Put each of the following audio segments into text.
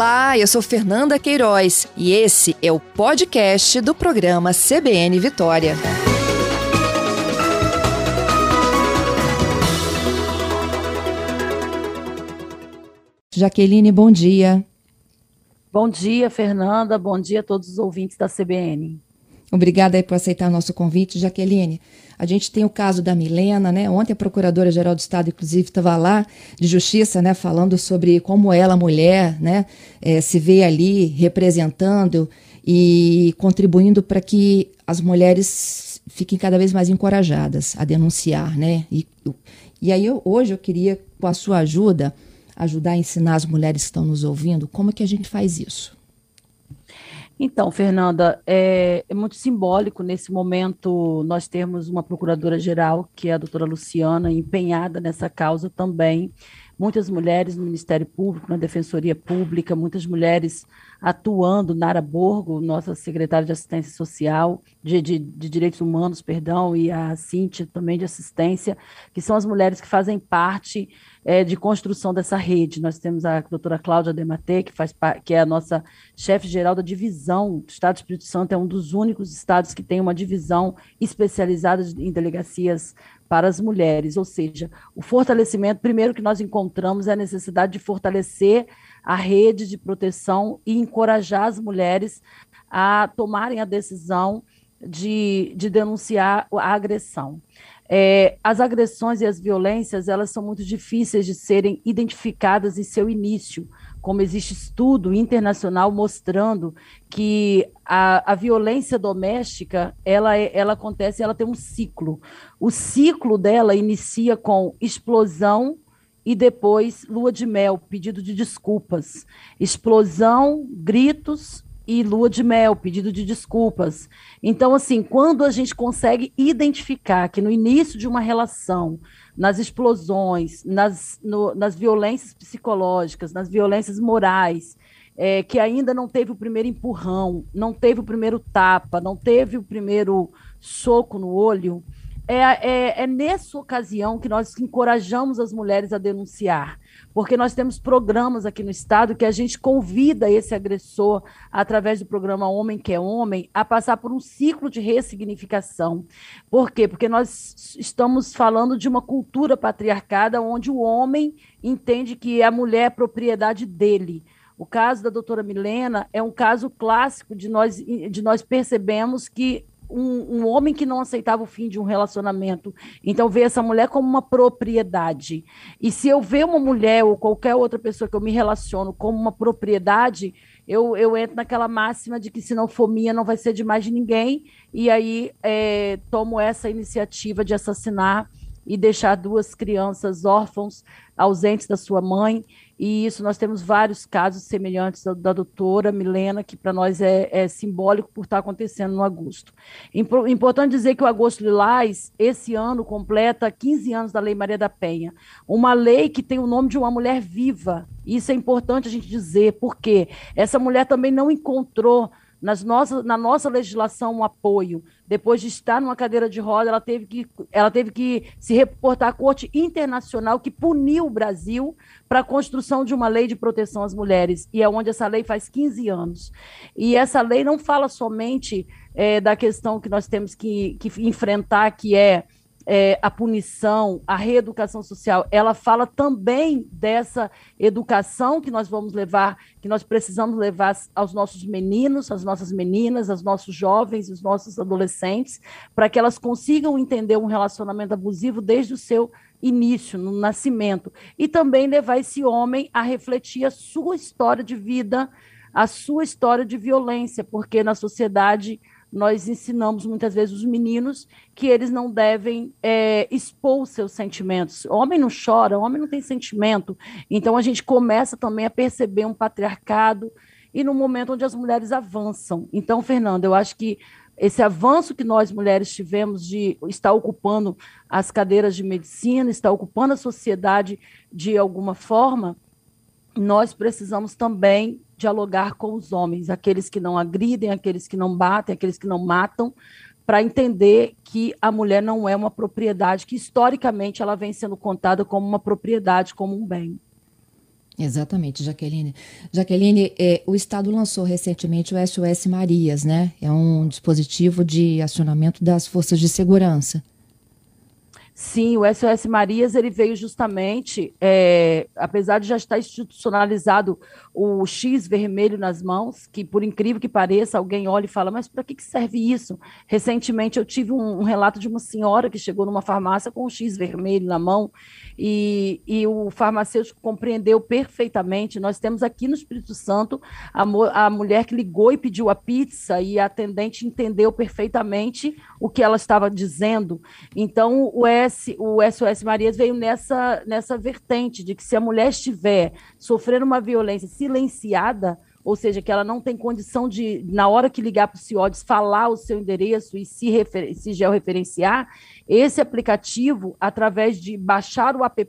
Olá, eu sou Fernanda Queiroz e esse é o podcast do programa CBN Vitória. Jaqueline, bom dia. Bom dia, Fernanda. Bom dia a todos os ouvintes da CBN. Obrigada por aceitar nosso convite, Jaqueline. A gente tem o caso da Milena, né? Ontem a Procuradora-Geral do Estado, inclusive, estava lá de Justiça, né? Falando sobre como ela, mulher, né? É, se vê ali representando e contribuindo para que as mulheres fiquem cada vez mais encorajadas a denunciar, né? E, e aí eu, hoje eu queria, com a sua ajuda, ajudar a ensinar as mulheres que estão nos ouvindo como é que a gente faz isso. Então, Fernanda, é, é, muito simbólico nesse momento nós termos uma procuradora-geral, que é a doutora Luciana, empenhada nessa causa também. Muitas mulheres no Ministério Público, na Defensoria Pública, muitas mulheres atuando, Nara Borgo, nossa secretária de Assistência Social, de, de, de, Direitos Humanos, perdão, e a Cíntia também de Assistência, que são as mulheres que fazem parte é, de construção dessa rede. Nós temos a doutora Cláudia Dematê, que, faz, que é a nossa chefe geral da divisão. O Estado do Espírito Santo é um dos únicos estados que tem uma divisão especializada em delegacias para as mulheres, ou seja, o fortalecimento, primeiro que nós encontramos é a necessidade de fortalecer a rede de proteção e encorajar as mulheres a tomarem a decisão de, de denunciar a agressão. É, as agressões e as violências elas são muito difíceis de serem identificadas em seu início, como existe estudo internacional mostrando que a, a violência doméstica ela, é, ela acontece, ela tem um ciclo. O ciclo dela inicia com explosão e depois lua de mel, pedido de desculpas, explosão, gritos e lua de mel, pedido de desculpas. Então, assim, quando a gente consegue identificar que no início de uma relação, nas explosões, nas, no, nas violências psicológicas, nas violências morais, é, que ainda não teve o primeiro empurrão, não teve o primeiro tapa, não teve o primeiro soco no olho, é, é, é, nessa ocasião que nós encorajamos as mulheres a denunciar, porque nós temos programas aqui no Estado que a gente convida esse agressor, através do programa Homem que é Homem, a passar por um ciclo de ressignificação. Por quê? Porque nós estamos falando de uma cultura patriarcada onde o homem entende que a mulher é propriedade dele. O caso da doutora Milena é um caso clássico de nós, de nós percebemos que um, um, homem que não aceitava o fim de um relacionamento. Então, ver essa mulher como uma propriedade. E se eu ver uma mulher ou qualquer outra pessoa que eu me relaciono como uma propriedade, eu, eu entro naquela máxima de que se não for minha, não vai ser de mais ninguém. E aí é, tomo essa iniciativa de assassinar e deixar duas crianças órfãos, ausentes da sua mãe. E isso nós temos vários casos semelhantes da, da doutora Milena, que para nós é, é, simbólico por estar acontecendo no agosto. Importante dizer que o Agosto Lilás, esse ano, completa 15 anos da Lei Maria da Penha. Uma lei que tem o nome de uma mulher viva. Isso é importante a gente dizer, porque essa mulher também não encontrou nas nossas, na nossa legislação um apoio. Depois de estar numa cadeira de roda, ela teve que, ela teve que se reportar à Corte Internacional que puniu o Brasil para a construção de uma lei de proteção às mulheres, e é onde essa lei faz 15 anos. E essa lei não fala somente é, da questão que nós temos que, que enfrentar, que é é, a punição, a reeducação social, ela fala também dessa educação que nós vamos levar, que nós precisamos levar aos nossos meninos, às nossas meninas, aos nossos jovens, aos nossos adolescentes, para que elas consigam entender um relacionamento abusivo desde o seu início, no nascimento, e também levar esse homem a refletir a sua história de vida, a sua história de violência, porque na sociedade nós ensinamos muitas vezes os meninos que eles não devem é, expor seus sentimentos. Homem não chora, homem não tem sentimento. Então a gente começa também a perceber um patriarcado e no momento onde as mulheres avançam. Então, Fernando, eu acho que esse avanço que nós mulheres tivemos de estar ocupando as cadeiras de medicina, estar ocupando a sociedade de alguma forma, nós precisamos também dialogar com os homens, aqueles que não agridem, aqueles que não batem, aqueles que não matam, para entender que a mulher não é uma propriedade, que historicamente ela vem sendo contada como uma propriedade, como um bem. Exatamente, Jaqueline. Jaqueline, é, o Estado lançou recentemente o SOS Marias, né? É um dispositivo de acionamento das forças de segurança. Sim, o SOS Marias ele veio justamente, é, apesar de já estar institucionalizado o X vermelho nas mãos, que por incrível que pareça, alguém olha e fala, mas para que, que serve isso? Recentemente eu tive um, um, relato de uma senhora que chegou numa farmácia com o X vermelho na mão e, e o farmacêutico compreendeu perfeitamente. Nós temos aqui no Espírito Santo a, a mulher que ligou e pediu a pizza e a atendente entendeu perfeitamente o que ela estava dizendo. Então, o, O SOS Marias veio nessa, nessa vertente de que se a mulher estiver sofrendo uma violência silenciada, ou seja, que ela não tem condição de, na hora que ligar para o CIODES, falar o seu endereço e se, refer se georreferenciar, esse aplicativo, através de baixar o app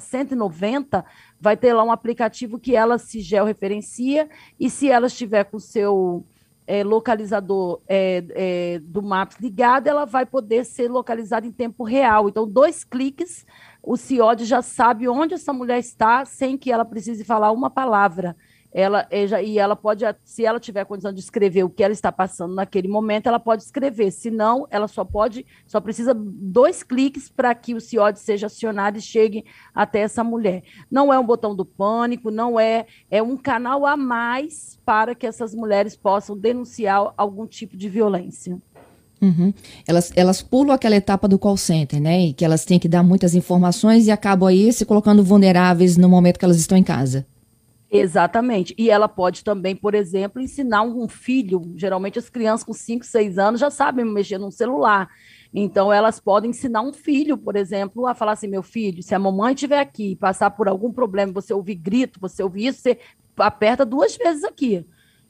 190, vai ter lá um aplicativo que ela se georreferencia e se ela estiver com o seu é, localizador é, é, do Maps ligado, ela vai poder ser localizada em tempo real. Então, dois cliques, o CIOD já sabe onde essa mulher está sem que ela precise falar uma palavra ela e ela pode, se ela tiver condição de escrever o que ela está passando naquele momento, ela pode escrever. Se não, ela só pode, só precisa dois cliques para que o CIOD seja acionado e chegue até essa mulher. Não é um botão do pânico, não é, é um canal a mais para que essas mulheres possam denunciar algum tipo de violência. Uhum. Elas, elas pulam aquela etapa do call center, né? E que elas têm que dar muitas informações e acabam aí se colocando vulneráveis no momento que elas estão em casa. Exatamente. E ela pode também, por exemplo, ensinar um filho. Geralmente as crianças com 5, 6 anos já sabem mexer num celular. Então, elas podem ensinar um filho, por exemplo, a falar assim: meu filho, se a mamãe estiver aqui passar por algum problema, você ouvir grito, você ouvir isso, você aperta duas vezes aqui.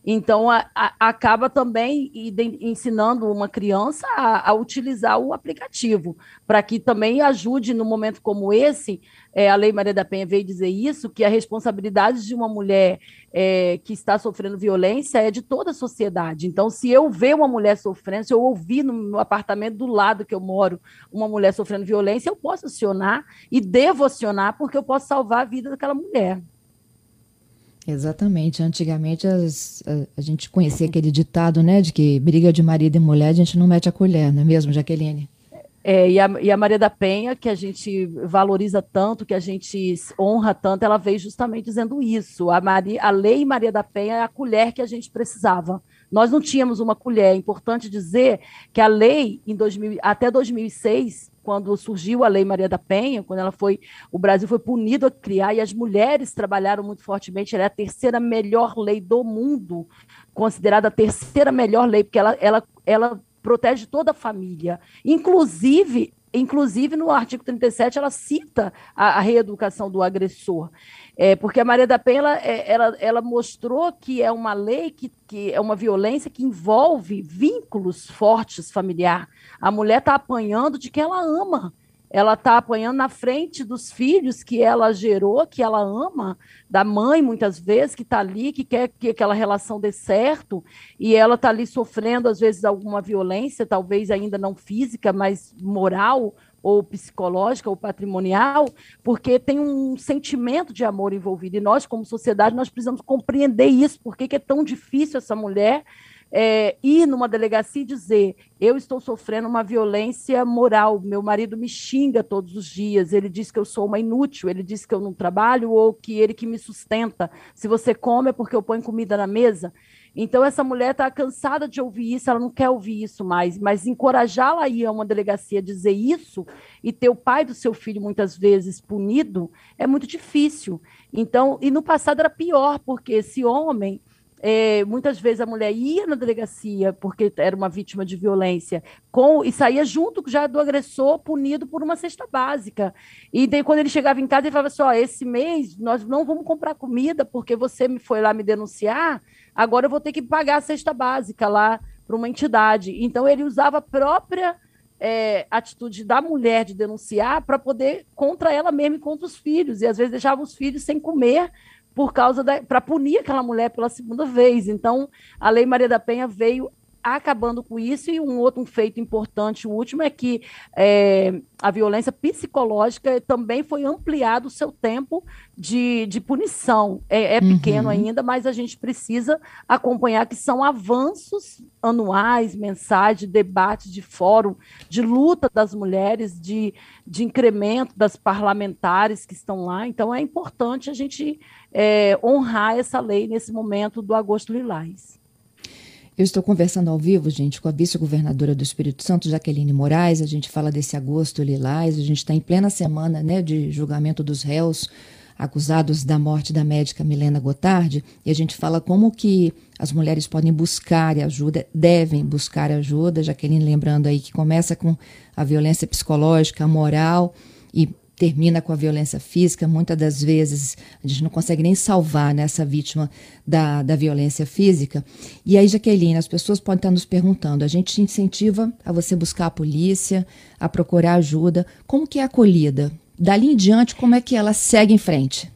Então, a, a, acaba também ensinando uma criança a, a utilizar o aplicativo, para que também ajude no momento como esse. É, a Lei Maria da Penha veio dizer isso, que a responsabilidade de uma mulher é, que está sofrendo violência é de toda a sociedade. Então, se eu ver uma mulher sofrendo, se eu ouvir no meu apartamento do lado que eu moro uma mulher sofrendo violência, eu posso acionar e devo acionar, porque eu posso salvar a vida daquela mulher. Exatamente. Antigamente as, a, a, gente conhecia aquele ditado, né, de que briga de marido e mulher a gente não mete a colher, não é mesmo, Jaqueline? É, e, a, e a Maria da Penha, que a gente valoriza tanto, que a gente honra tanto, ela veio justamente dizendo isso. A, Maria, a lei Maria da Penha é a colher que a gente precisava. Nós não tínhamos uma colher. É importante dizer que a lei, em 2000, até 2006, quando surgiu a Lei Maria da Penha, quando ela foi, o Brasil foi punido a criar e as mulheres trabalharam muito fortemente. Ela é a terceira melhor lei do mundo, considerada a terceira melhor lei, porque ela, ela, ela protege toda a família, inclusive Inclusive, no artigo 37, ela cita a, a reeducação do agressor. É, porque a Maria da Penha ela, é, ela, ela mostrou que é uma lei que, que é uma violência que envolve vínculos fortes familiar. A mulher está apanhando de quem ela ama ela está apanhando na frente dos filhos que ela gerou, que ela ama, da mãe, muitas vezes, que está ali, que quer que aquela relação dê certo, e ela está ali sofrendo, às vezes, alguma violência, talvez ainda não física, mas moral, ou psicológica, ou patrimonial, porque tem um sentimento de amor envolvido. E nós, como sociedade, nós precisamos compreender isso, porque é tão difícil essa mulher é, ir numa delegacia e dizer: eu estou sofrendo uma violência moral, meu marido me xinga todos os dias, ele diz que eu sou uma inútil, ele diz que eu não trabalho ou que ele que me sustenta. Se você come é porque eu ponho comida na mesa. Então, essa mulher está cansada de ouvir isso, ela não quer ouvir isso mais, mas encorajá-la a ir a uma delegacia dizer isso e ter o pai do seu filho muitas vezes punido é muito difícil. Então, e no passado era pior, porque esse homem é, muitas vezes a mulher ia na delegacia porque era uma vítima de violência com e saía junto já do agressor punido por uma cesta básica. E daí, quando ele chegava em casa, ele falava assim: esse mês nós não vamos comprar comida porque você me foi lá me denunciar, agora eu vou ter que pagar a cesta básica lá para uma entidade. Então, ele usava a própria é, atitude da mulher de denunciar para poder contra ela mesma e contra os filhos. E às vezes deixava os filhos sem comer por causa da para punir aquela mulher pela segunda vez. Então, a Lei Maria da Penha veio acabando com isso. E um outro um feito importante, o último, é que é, a violência psicológica também foi ampliado o seu tempo de, de punição. É, é pequeno uhum. ainda, mas a gente precisa acompanhar que são avanços anuais, mensais, de debate, de fórum, de luta das mulheres, de, de incremento das parlamentares que estão lá. Então, é importante a gente é, honrar essa lei nesse momento do agosto lilás. Eu estou conversando ao vivo, gente, com a vice-governadora do Espírito Santo, Jaqueline Moraes. A gente fala desse agosto lilás. A gente está em plena semana né, de julgamento dos réus acusados da morte da médica Milena Gotardi, e a gente fala como que as mulheres podem buscar ajuda, devem buscar ajuda, Jaqueline lembrando aí que começa com a violência psicológica, moral e termina com a violência física. Muitas das vezes a gente não consegue nem salvar né, essa vítima da, da violência física. E aí, Jaqueline, as pessoas podem estar nos perguntando: a gente incentiva a você buscar a polícia, a procurar ajuda. Como que é acolhida? Dali em diante, como é que ela segue em frente?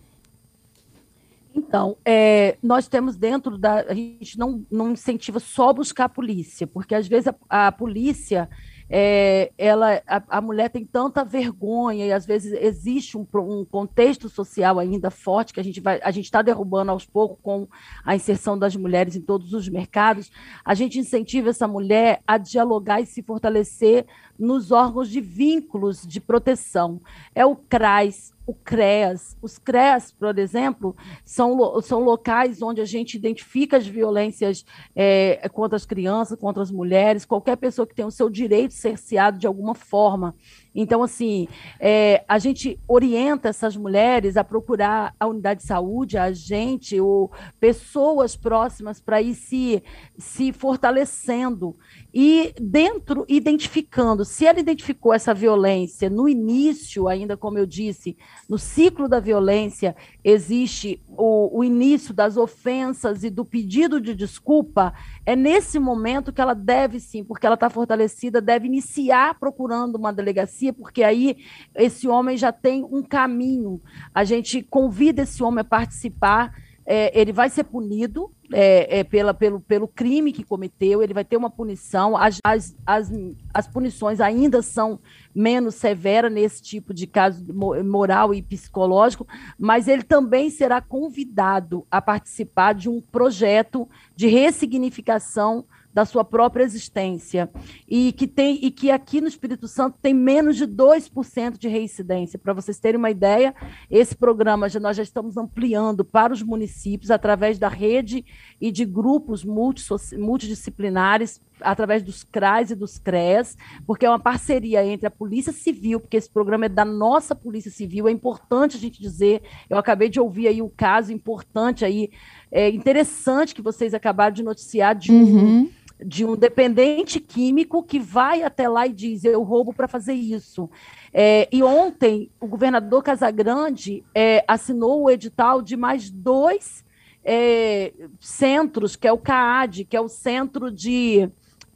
Então, é, nós temos dentro da. A gente não, não incentiva só buscar a polícia, porque às vezes a, a polícia é, ela, a, a, mulher tem tanta vergonha e às vezes existe um, um, contexto social ainda forte que a gente vai, a gente está derrubando aos poucos com a inserção das mulheres em todos os mercados. A gente incentiva essa mulher a dialogar e se fortalecer nos órgãos de vínculos de proteção. É o CRAS, o CREAS. Os CREAS, por exemplo, são, são locais onde a gente identifica as violências é, contra as crianças, contra as mulheres, qualquer pessoa que tenha o seu direito cerceado de alguma forma. Então, assim, é, a gente orienta essas mulheres a procurar a unidade de saúde, a gente, ou pessoas próximas para ir se, se fortalecendo e dentro, identificando, se ela identificou essa violência no início, ainda como eu disse, no ciclo da violência, existe o, o início das ofensas e do pedido de desculpa, é nesse momento que ela deve sim, porque ela está fortalecida, deve iniciar procurando uma delegacia, porque aí esse homem já tem um caminho. A gente convida esse homem a participar é, ele vai ser punido é, é, pela, pelo, pelo crime que cometeu, ele vai ter uma punição. As, as, as, as punições ainda são menos severas nesse tipo de caso moral e psicológico, mas ele também será convidado a participar de um projeto de ressignificação da sua própria existência e que tem e que aqui no Espírito Santo tem menos de 2% de reincidência. Para vocês terem uma ideia, esse programa já, nós já estamos ampliando para os municípios através da rede e de grupos multidisciplinares através dos CRAs e dos CREAS, porque é uma parceria entre a Polícia Civil, porque esse programa é da nossa Polícia Civil, é importante a gente dizer, eu acabei de ouvir aí um caso importante aí, é interessante que vocês acabaram de noticiar de um, uhum de um dependente químico que vai até lá e diz: Eu roubo para fazer isso. É, e ontem, o governador Casagrande é, assinou o edital de mais dois é, centros, que é o CAAD, que é o Centro de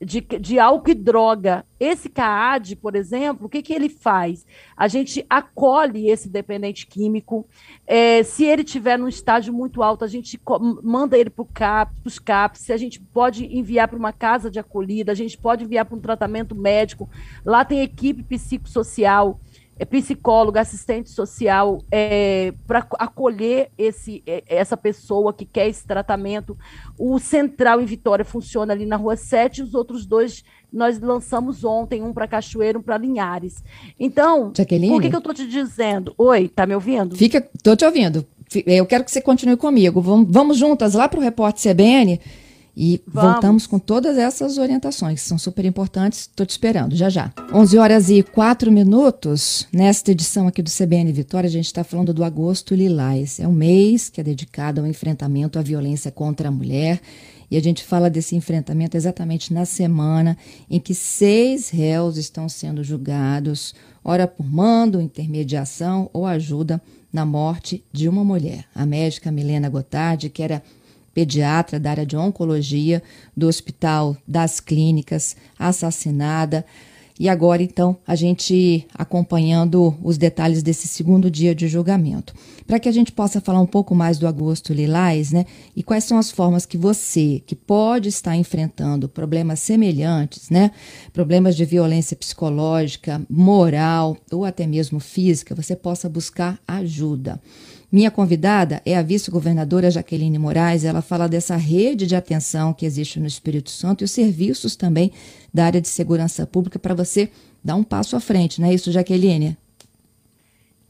de, de álcool e droga. Esse CAAD, por exemplo, o que, que ele faz? A gente acolhe esse dependente químico. É, se ele tiver num estágio muito alto, a gente manda ele para CAP, os CAPs. Se a gente pode enviar para uma casa de acolhida, a gente pode enviar para um tratamento médico. Lá tem equipe psicossocial é psicólogo, assistente social, é, para acolher esse, é, essa pessoa que quer esse tratamento. O Central em Vitória funciona ali na Rua 7, os outros dois nós lançamos ontem, um para Cachoeiro, um para Linhares. Então, Jaqueline? por que, que eu estou te dizendo? Oi, tá me ouvindo? Fica, estou te ouvindo. Eu quero que você continue comigo. Vamos, vamos juntas lá para o Repórter CBN e Vamos. voltamos com todas essas orientações, que são super importantes. Estou te esperando, já já. 11 horas e 4 minutos. Nesta edição aqui do CBN Vitória, a gente está falando do Agosto Lilás. É um mês que é dedicado ao enfrentamento à violência contra a mulher. E a gente fala desse enfrentamento exatamente na semana em que seis réus estão sendo julgados, ora por mando, intermediação ou ajuda na morte de uma mulher. A médica Milena Gotardi, que era pediatra da área de oncologia do Hospital das Clínicas, assassinada. E agora, então, a gente acompanhando os detalhes desse segundo dia de julgamento. Para que a gente possa falar um pouco mais do agosto lilás, né? E quais são as formas que você, que pode estar enfrentando problemas semelhantes, né? Problemas de violência psicológica, moral ou até mesmo física, você possa buscar ajuda. Minha convidada é a vice-governadora Jaqueline Moraes. Ela fala dessa rede de atenção que existe no Espírito Santo e os serviços também da área de segurança pública para você dar um passo à frente, não é isso, Jaqueline?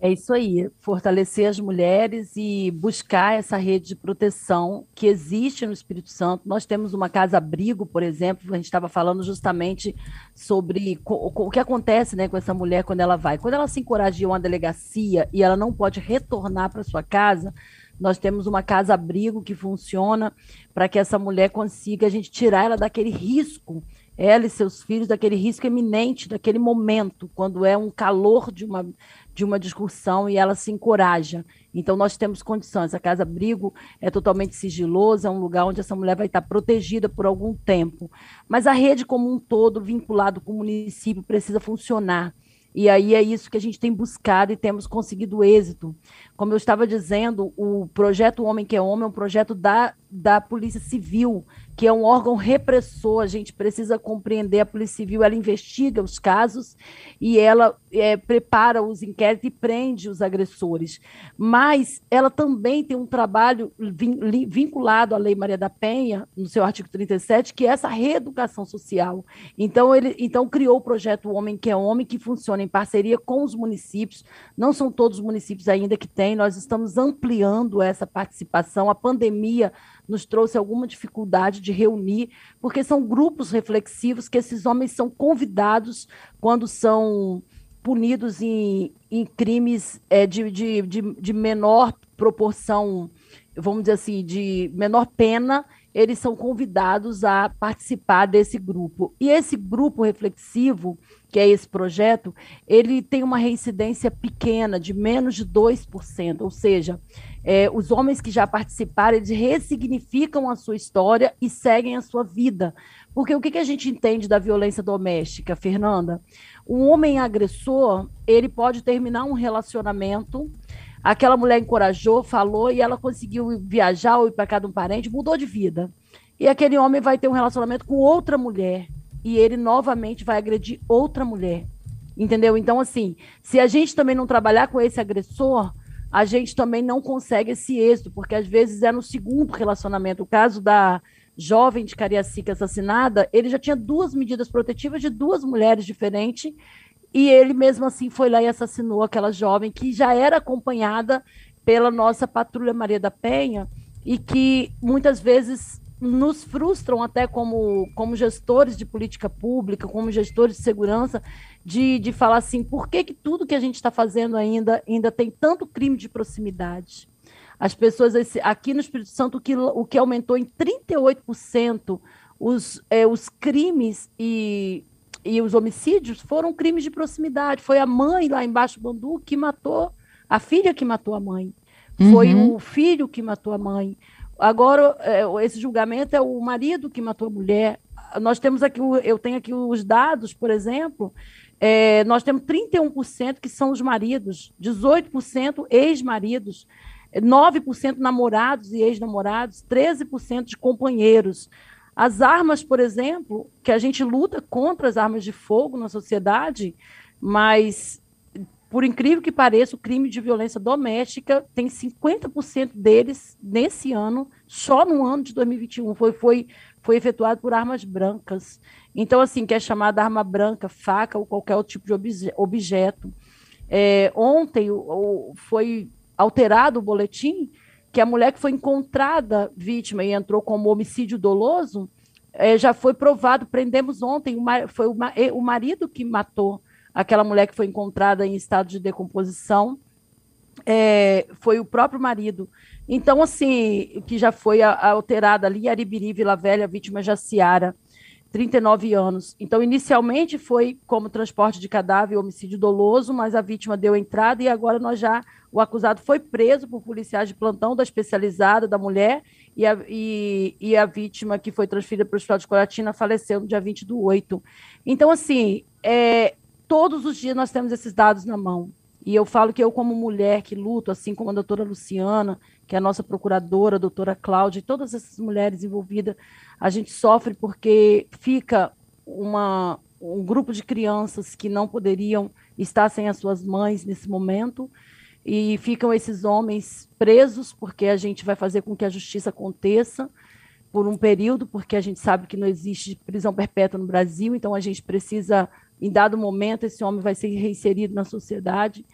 É isso aí, fortalecer as mulheres e buscar essa rede de proteção que existe no Espírito Santo. Nós temos uma casa-abrigo, por exemplo, a gente estava falando justamente sobre o que acontece né, com essa mulher quando ela vai. Quando ela se encoraja a uma delegacia e ela não pode retornar para sua casa, nós temos uma casa-abrigo que funciona para que essa mulher consiga a gente tirar ela daquele risco ela e seus filhos daquele risco eminente, daquele momento, quando é um calor de uma, de uma discussão e ela se encoraja. Então, nós temos condições. A Casa Abrigo é totalmente sigilosa, é um lugar onde essa mulher vai estar protegida por algum tempo. Mas a rede como um todo, vinculado com o município, precisa funcionar. E aí é isso que a gente tem buscado e temos conseguido êxito. Como eu estava dizendo, o projeto Homem que é Homem é um projeto da, da Polícia Civil, que é um órgão repressor. A gente precisa compreender a Polícia Civil, ela investiga os casos e ela é, prepara os inquéritos e prende os agressores. Mas ela também tem um trabalho vin, vinculado à Lei Maria da Penha, no seu artigo 37, que é essa reeducação social. Então, ele então criou o projeto Homem que é Homem, que funciona em parceria com os municípios. Não são todos os municípios ainda que têm nós estamos ampliando essa participação. A pandemia nos trouxe alguma dificuldade de reunir, porque são grupos reflexivos que esses homens são convidados quando são punidos em, em crimes é, de, de, de, de menor proporção, vamos dizer assim, de menor pena, eles são convidados a participar desse grupo. E esse grupo reflexivo, que é esse projeto, ele tem uma reincidência pequena, de menos de 2%, ou seja, é, os homens que já participaram, eles ressignificam a sua história e seguem a sua vida. Porque o que, que a gente entende da violência doméstica, Fernanda? Um homem agressor, ele pode terminar um relacionamento Aquela mulher encorajou, falou e ela conseguiu viajar ou ir para casa de um parente, mudou de vida. E aquele homem vai ter um relacionamento com outra mulher e ele novamente vai agredir outra mulher. Entendeu? Então, assim, se a gente também não trabalhar com esse agressor, a gente também não consegue esse êxito, porque às vezes é no segundo relacionamento. O caso da jovem de Cariacica assassinada, ele já tinha duas medidas protetivas de duas mulheres diferentes e ele mesmo assim foi lá e assassinou aquela jovem que já era acompanhada pela nossa patrulha Maria da Penha e que muitas vezes nos frustram até como, como gestores de política pública, como gestores de segurança, de, de falar assim, por que, que tudo que a gente está fazendo ainda, ainda tem tanto crime de proximidade? As pessoas, aqui no Espírito Santo, o que, o que aumentou em 38% os, é, os crimes e e os homicídios foram crimes de proximidade. Foi a mãe lá embaixo do Bandu que matou, a filha que matou a mãe. Foi uhum. o filho que matou a mãe. Agora, é, esse julgamento é o marido que matou a mulher. Nós temos aqui, eu tenho aqui os dados, por exemplo, é, nós temos 31% que são os maridos, 18% ex-maridos, 9% namorados e ex-namorados, 13% de companheiros. As armas, por exemplo, que a gente luta contra as armas de fogo na sociedade, mas, por incrível que pareça, o crime de violência doméstica tem 50% deles nesse ano, só no ano de 2021, foi, foi, foi efetuado por armas brancas. Então, assim, que é chamada arma branca, faca ou qualquer outro tipo de obje objeto. É, ontem o, o, foi alterado o boletim que a mulher que foi encontrada vítima e entrou como homicídio doloso, é, já foi provado, prendemos ontem, foi o marido que matou aquela mulher que foi encontrada em estado de decomposição, é, foi o próprio marido. Então, assim, que já foi alterada ali, Aribiri, Vila Velha, vítima Jaciara. 39 anos. Então, inicialmente foi como transporte de cadáver, homicídio doloso, mas a vítima deu entrada e agora nós já o acusado foi preso por policiais de plantão da especializada da mulher e a, e, e a vítima que foi transferida para o Hospital de Coratina faleceu no dia 20 do 8. Então, assim, é, todos os dias nós temos esses dados na mão. E eu falo que eu, como mulher que luto, assim como a doutora Luciana, que é a nossa procuradora, a doutora Cláudia, e todas essas mulheres envolvidas, a gente sofre porque fica uma, um grupo de crianças que não poderiam estar sem as suas mães nesse momento, e ficam esses homens presos, porque a gente vai fazer com que a justiça aconteça por um período, porque a gente sabe que não existe prisão perpétua no Brasil, então a gente precisa, em dado momento, esse homem vai ser reinserido na sociedade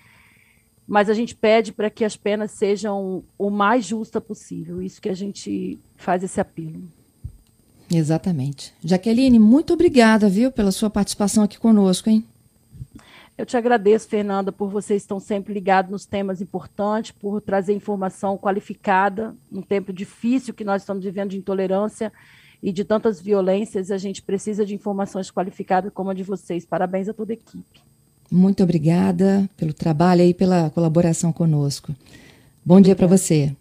mas a gente pede para que as penas sejam o mais justa possível. Isso que a gente faz esse apelo. Exatamente. Jaqueline, muito obrigada, viu, pela sua participação aqui conosco, hein? Eu te agradeço, Fernanda, por vocês estão sempre ligados nos temas importantes, por trazer informação qualificada num tempo difícil que nós estamos vivendo de intolerância e de tantas violências. A gente precisa de informações qualificadas como a de vocês. Parabéns a toda a equipe. Muito obrigada pelo trabalho e pela colaboração conosco. Bom dia para você.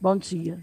Bom dia.